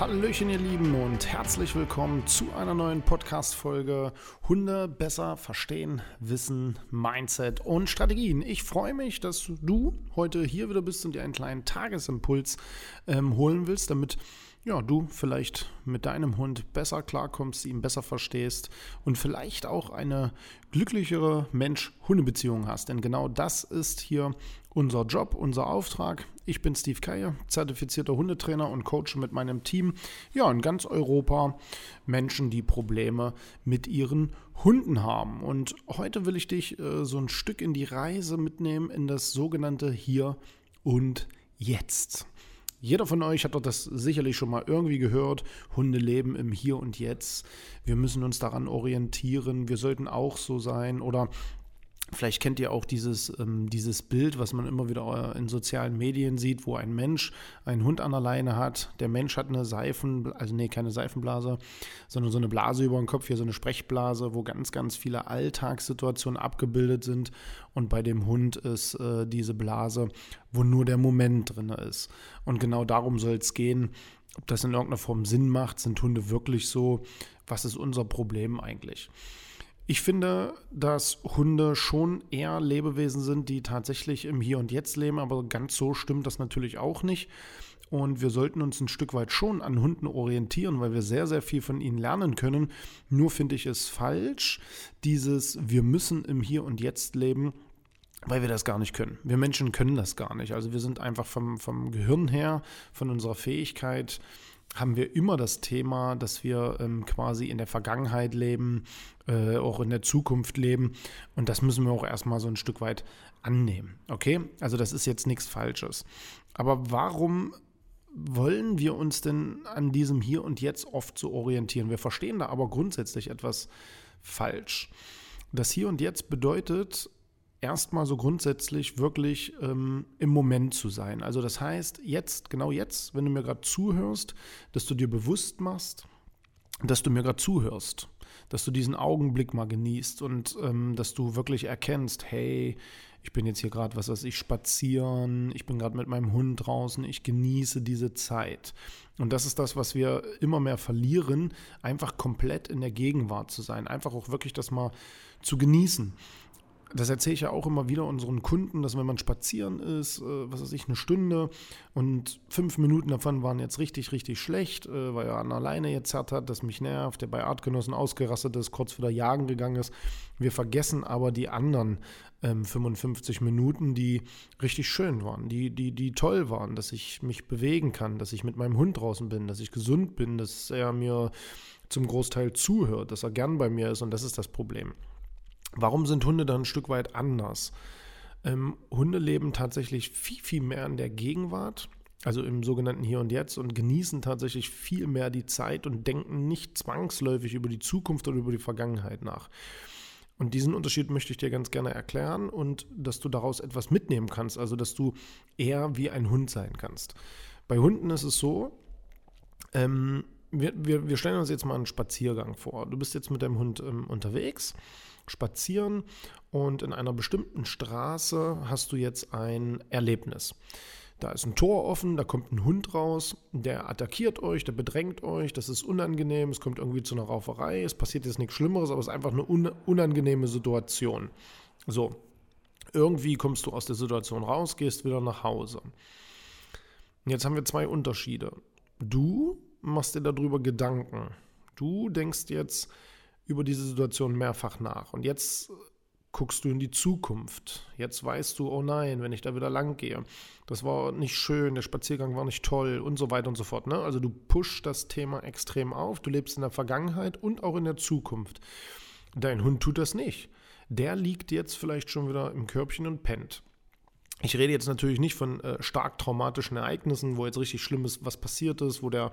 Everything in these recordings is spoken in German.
Hallöchen, ihr Lieben, und herzlich willkommen zu einer neuen Podcast-Folge Hunde besser verstehen, wissen, Mindset und Strategien. Ich freue mich, dass du heute hier wieder bist und dir einen kleinen Tagesimpuls ähm, holen willst, damit ja, du vielleicht mit deinem Hund besser klarkommst, ihn besser verstehst und vielleicht auch eine glücklichere Mensch-Hunde-Beziehung hast. Denn genau das ist hier unser Job, unser Auftrag. Ich bin Steve Keier, zertifizierter Hundetrainer und Coach mit meinem Team. Ja, in ganz Europa Menschen, die Probleme mit ihren Hunden haben. Und heute will ich dich äh, so ein Stück in die Reise mitnehmen in das sogenannte Hier und Jetzt. Jeder von euch hat doch das sicherlich schon mal irgendwie gehört. Hunde leben im Hier und Jetzt. Wir müssen uns daran orientieren. Wir sollten auch so sein. Oder Vielleicht kennt ihr auch dieses, ähm, dieses Bild, was man immer wieder äh, in sozialen Medien sieht, wo ein Mensch einen Hund an der Leine hat. Der Mensch hat eine Seifen, also nee, keine Seifenblase, sondern so eine Blase über dem Kopf, hier so eine Sprechblase, wo ganz, ganz viele Alltagssituationen abgebildet sind. Und bei dem Hund ist äh, diese Blase, wo nur der Moment drin ist. Und genau darum soll es gehen. Ob das in irgendeiner Form Sinn macht, sind Hunde wirklich so? Was ist unser Problem eigentlich? Ich finde, dass Hunde schon eher Lebewesen sind, die tatsächlich im Hier und Jetzt leben, aber ganz so stimmt das natürlich auch nicht. Und wir sollten uns ein Stück weit schon an Hunden orientieren, weil wir sehr, sehr viel von ihnen lernen können. Nur finde ich es falsch, dieses Wir müssen im Hier und Jetzt leben, weil wir das gar nicht können. Wir Menschen können das gar nicht. Also wir sind einfach vom, vom Gehirn her, von unserer Fähigkeit, haben wir immer das Thema, dass wir ähm, quasi in der Vergangenheit leben, äh, auch in der Zukunft leben. Und das müssen wir auch erstmal so ein Stück weit annehmen. Okay? Also das ist jetzt nichts Falsches. Aber warum wollen wir uns denn an diesem Hier und Jetzt oft so orientieren? Wir verstehen da aber grundsätzlich etwas falsch. Das Hier und Jetzt bedeutet, erstmal so grundsätzlich wirklich ähm, im Moment zu sein. Also das heißt, jetzt, genau jetzt, wenn du mir gerade zuhörst, dass du dir bewusst machst, dass du mir gerade zuhörst, dass du diesen Augenblick mal genießt und ähm, dass du wirklich erkennst, hey, ich bin jetzt hier gerade, was weiß ich, spazieren, ich bin gerade mit meinem Hund draußen, ich genieße diese Zeit. Und das ist das, was wir immer mehr verlieren, einfach komplett in der Gegenwart zu sein, einfach auch wirklich das mal zu genießen das erzähle ich ja auch immer wieder unseren Kunden, dass wenn man spazieren ist, äh, was weiß ich, eine Stunde und fünf Minuten davon waren jetzt richtig, richtig schlecht, äh, weil er an der Leine jetzt hat, das mich nervt, der bei Artgenossen ausgerastet ist, kurz wieder jagen gegangen ist. Wir vergessen aber die anderen ähm, 55 Minuten, die richtig schön waren, die, die, die toll waren, dass ich mich bewegen kann, dass ich mit meinem Hund draußen bin, dass ich gesund bin, dass er mir zum Großteil zuhört, dass er gern bei mir ist und das ist das Problem. Warum sind Hunde dann ein Stück weit anders? Ähm, Hunde leben tatsächlich viel, viel mehr in der Gegenwart, also im sogenannten Hier und Jetzt und genießen tatsächlich viel mehr die Zeit und denken nicht zwangsläufig über die Zukunft oder über die Vergangenheit nach. Und diesen Unterschied möchte ich dir ganz gerne erklären und dass du daraus etwas mitnehmen kannst, also dass du eher wie ein Hund sein kannst. Bei Hunden ist es so, ähm, wir, wir, wir, stellen uns jetzt mal einen Spaziergang vor. Du bist jetzt mit deinem Hund ähm, unterwegs spazieren und in einer bestimmten Straße hast du jetzt ein Erlebnis. Da ist ein Tor offen, da kommt ein Hund raus, der attackiert euch, der bedrängt euch, das ist unangenehm, es kommt irgendwie zu einer Rauferei, es passiert jetzt nichts Schlimmeres, aber es ist einfach eine unangenehme Situation. So, irgendwie kommst du aus der Situation raus, gehst wieder nach Hause. Jetzt haben wir zwei Unterschiede. Du machst dir darüber Gedanken. Du denkst jetzt, über diese Situation mehrfach nach. Und jetzt guckst du in die Zukunft. Jetzt weißt du, oh nein, wenn ich da wieder lang gehe, das war nicht schön, der Spaziergang war nicht toll und so weiter und so fort. Ne? Also du pushst das Thema extrem auf, du lebst in der Vergangenheit und auch in der Zukunft. Dein Hund tut das nicht. Der liegt jetzt vielleicht schon wieder im Körbchen und pennt. Ich rede jetzt natürlich nicht von äh, stark traumatischen Ereignissen, wo jetzt richtig Schlimmes was passiert ist, wo der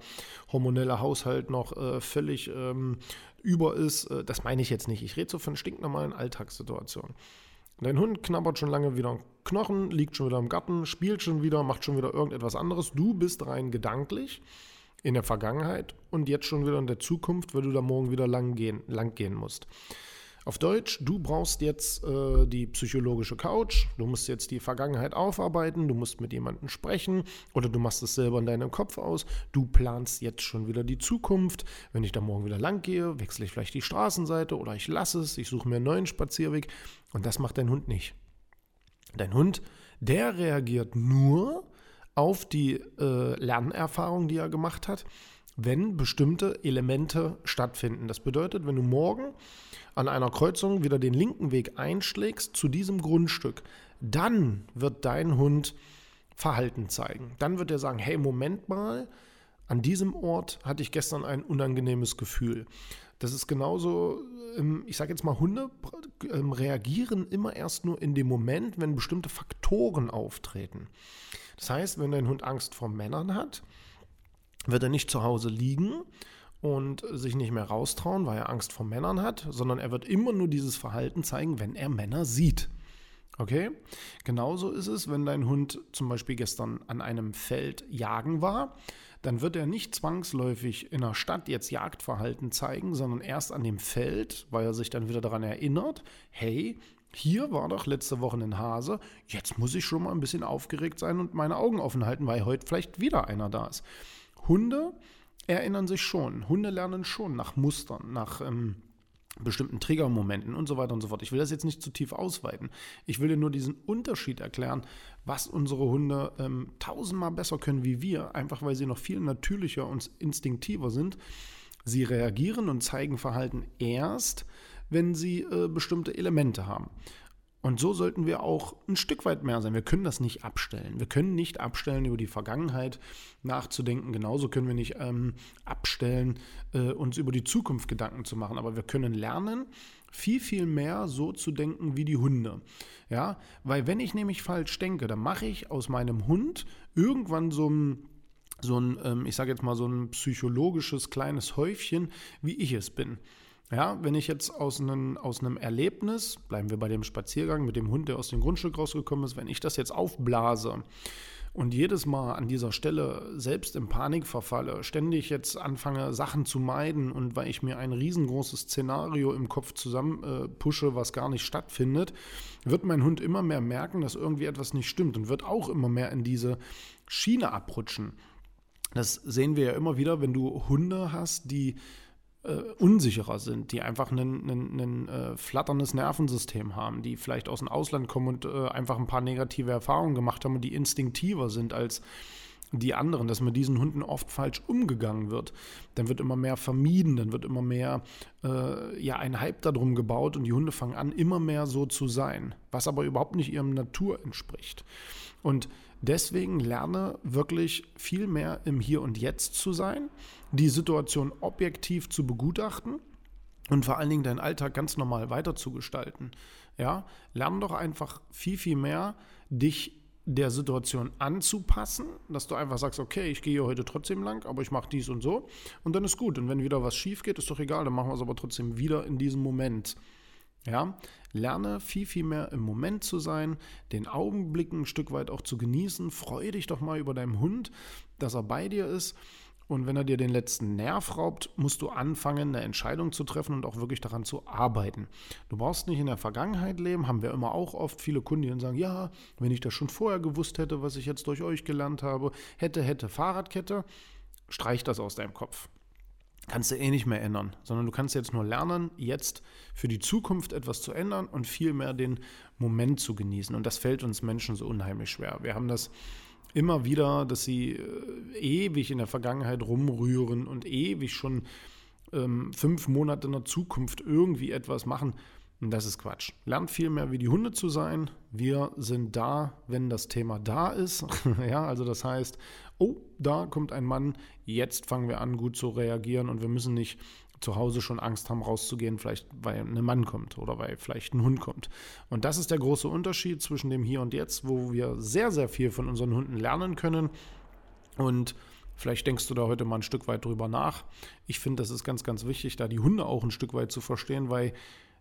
hormonelle Haushalt noch äh, völlig ähm, über ist. Äh, das meine ich jetzt nicht. Ich rede so von stinknormalen Alltagssituationen. Dein Hund knabbert schon lange wieder Knochen, liegt schon wieder im Garten, spielt schon wieder, macht schon wieder irgendetwas anderes. Du bist rein gedanklich in der Vergangenheit und jetzt schon wieder in der Zukunft, weil du da morgen wieder lang gehen, lang gehen musst. Auf Deutsch, du brauchst jetzt äh, die psychologische Couch, du musst jetzt die Vergangenheit aufarbeiten, du musst mit jemandem sprechen oder du machst es selber in deinem Kopf aus. Du planst jetzt schon wieder die Zukunft. Wenn ich da morgen wieder lang gehe, wechsle ich vielleicht die Straßenseite oder ich lasse es, ich suche mir einen neuen Spazierweg und das macht dein Hund nicht. Dein Hund, der reagiert nur auf die äh, Lernerfahrung, die er gemacht hat, wenn bestimmte Elemente stattfinden. Das bedeutet, wenn du morgen an einer Kreuzung wieder den linken Weg einschlägst zu diesem Grundstück, dann wird dein Hund Verhalten zeigen. Dann wird er sagen, hey, Moment mal, an diesem Ort hatte ich gestern ein unangenehmes Gefühl. Das ist genauso, ähm, ich sage jetzt mal, Hunde ähm, reagieren immer erst nur in dem Moment, wenn bestimmte Faktoren auftreten. Das heißt, wenn dein Hund Angst vor Männern hat, wird er nicht zu Hause liegen und sich nicht mehr raustrauen, weil er Angst vor Männern hat, sondern er wird immer nur dieses Verhalten zeigen, wenn er Männer sieht. Okay? Genauso ist es, wenn dein Hund zum Beispiel gestern an einem Feld jagen war, dann wird er nicht zwangsläufig in der Stadt jetzt Jagdverhalten zeigen, sondern erst an dem Feld, weil er sich dann wieder daran erinnert, hey, hier war doch letzte Woche ein Hase, jetzt muss ich schon mal ein bisschen aufgeregt sein und meine Augen offen halten, weil heute vielleicht wieder einer da ist. Hunde erinnern sich schon. Hunde lernen schon nach Mustern, nach ähm, bestimmten Triggermomenten und so weiter und so fort. Ich will das jetzt nicht zu tief ausweiten. Ich will dir nur diesen Unterschied erklären, was unsere Hunde ähm, tausendmal besser können wie wir, einfach weil sie noch viel natürlicher und instinktiver sind. Sie reagieren und zeigen Verhalten erst, wenn sie äh, bestimmte Elemente haben. Und so sollten wir auch ein Stück weit mehr sein. Wir können das nicht abstellen. Wir können nicht abstellen, über die Vergangenheit nachzudenken. Genauso können wir nicht ähm, abstellen, äh, uns über die Zukunft Gedanken zu machen. Aber wir können lernen, viel, viel mehr so zu denken wie die Hunde. Ja, weil wenn ich nämlich falsch denke, dann mache ich aus meinem Hund irgendwann so ein so ein, ähm, ich sage jetzt mal, so ein psychologisches kleines Häufchen, wie ich es bin. Ja, wenn ich jetzt aus einem, aus einem Erlebnis, bleiben wir bei dem Spaziergang mit dem Hund, der aus dem Grundstück rausgekommen ist, wenn ich das jetzt aufblase und jedes Mal an dieser Stelle selbst in Panik verfalle, ständig jetzt anfange, Sachen zu meiden und weil ich mir ein riesengroßes Szenario im Kopf zusammen äh, was gar nicht stattfindet, wird mein Hund immer mehr merken, dass irgendwie etwas nicht stimmt und wird auch immer mehr in diese Schiene abrutschen. Das sehen wir ja immer wieder, wenn du Hunde hast, die äh, unsicherer sind, die einfach ein äh, flatterndes Nervensystem haben, die vielleicht aus dem Ausland kommen und äh, einfach ein paar negative Erfahrungen gemacht haben und die instinktiver sind als die anderen, dass mit diesen Hunden oft falsch umgegangen wird. Dann wird immer mehr vermieden, dann wird immer mehr äh, ja, ein Hype darum gebaut und die Hunde fangen an, immer mehr so zu sein, was aber überhaupt nicht ihrem Natur entspricht. Und deswegen lerne wirklich viel mehr im Hier und Jetzt zu sein, die Situation objektiv zu begutachten und vor allen Dingen deinen Alltag ganz normal weiterzugestalten. Ja, lerne doch einfach viel, viel mehr, dich der Situation anzupassen, dass du einfach sagst, okay, ich gehe heute trotzdem lang, aber ich mache dies und so und dann ist gut. Und wenn wieder was schief geht, ist doch egal, dann machen wir es aber trotzdem wieder in diesem Moment. Ja, lerne viel, viel mehr im Moment zu sein, den Augenblick ein Stück weit auch zu genießen. Freue dich doch mal über deinen Hund, dass er bei dir ist und wenn er dir den letzten Nerv raubt, musst du anfangen, eine Entscheidung zu treffen und auch wirklich daran zu arbeiten. Du brauchst nicht in der Vergangenheit leben, haben wir immer auch oft viele Kunden, die sagen, ja, wenn ich das schon vorher gewusst hätte, was ich jetzt durch euch gelernt habe, hätte, hätte, Fahrradkette, streich das aus deinem Kopf. Kannst du eh nicht mehr ändern, sondern du kannst jetzt nur lernen, jetzt für die Zukunft etwas zu ändern und vielmehr den Moment zu genießen. Und das fällt uns Menschen so unheimlich schwer. Wir haben das immer wieder, dass sie äh, ewig in der Vergangenheit rumrühren und ewig schon ähm, fünf Monate in der Zukunft irgendwie etwas machen. Und das ist Quatsch. Lernt viel mehr wie die Hunde zu sein. Wir sind da, wenn das Thema da ist. ja, also das heißt, oh, da kommt ein Mann, jetzt fangen wir an, gut zu reagieren und wir müssen nicht zu Hause schon Angst haben, rauszugehen, vielleicht weil ein Mann kommt oder weil vielleicht ein Hund kommt. Und das ist der große Unterschied zwischen dem Hier und Jetzt, wo wir sehr, sehr viel von unseren Hunden lernen können. Und Vielleicht denkst du da heute mal ein Stück weit drüber nach. Ich finde, das ist ganz, ganz wichtig, da die Hunde auch ein Stück weit zu verstehen, weil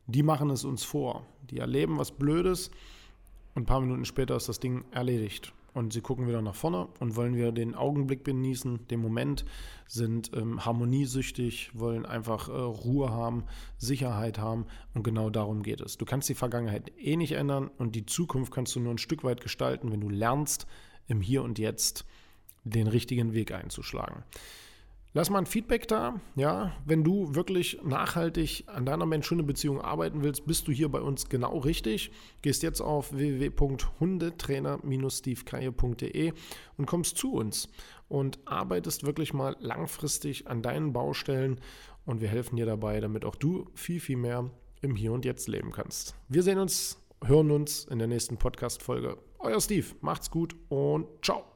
die machen es uns vor. Die erleben was Blödes und ein paar Minuten später ist das Ding erledigt und sie gucken wieder nach vorne und wollen wieder den Augenblick genießen, den Moment, sind ähm, harmoniesüchtig, wollen einfach äh, Ruhe haben, Sicherheit haben und genau darum geht es. Du kannst die Vergangenheit eh nicht ändern und die Zukunft kannst du nur ein Stück weit gestalten, wenn du lernst, im Hier und Jetzt den richtigen Weg einzuschlagen. Lass mal ein Feedback da. Ja, wenn du wirklich nachhaltig an deiner Mensch-Hunde-Beziehung arbeiten willst, bist du hier bei uns genau richtig. Gehst jetzt auf www.hundetrainer-stevekreie.de und kommst zu uns und arbeitest wirklich mal langfristig an deinen Baustellen und wir helfen dir dabei, damit auch du viel, viel mehr im Hier und Jetzt leben kannst. Wir sehen uns, hören uns in der nächsten Podcast-Folge. Euer Steve, macht's gut und ciao.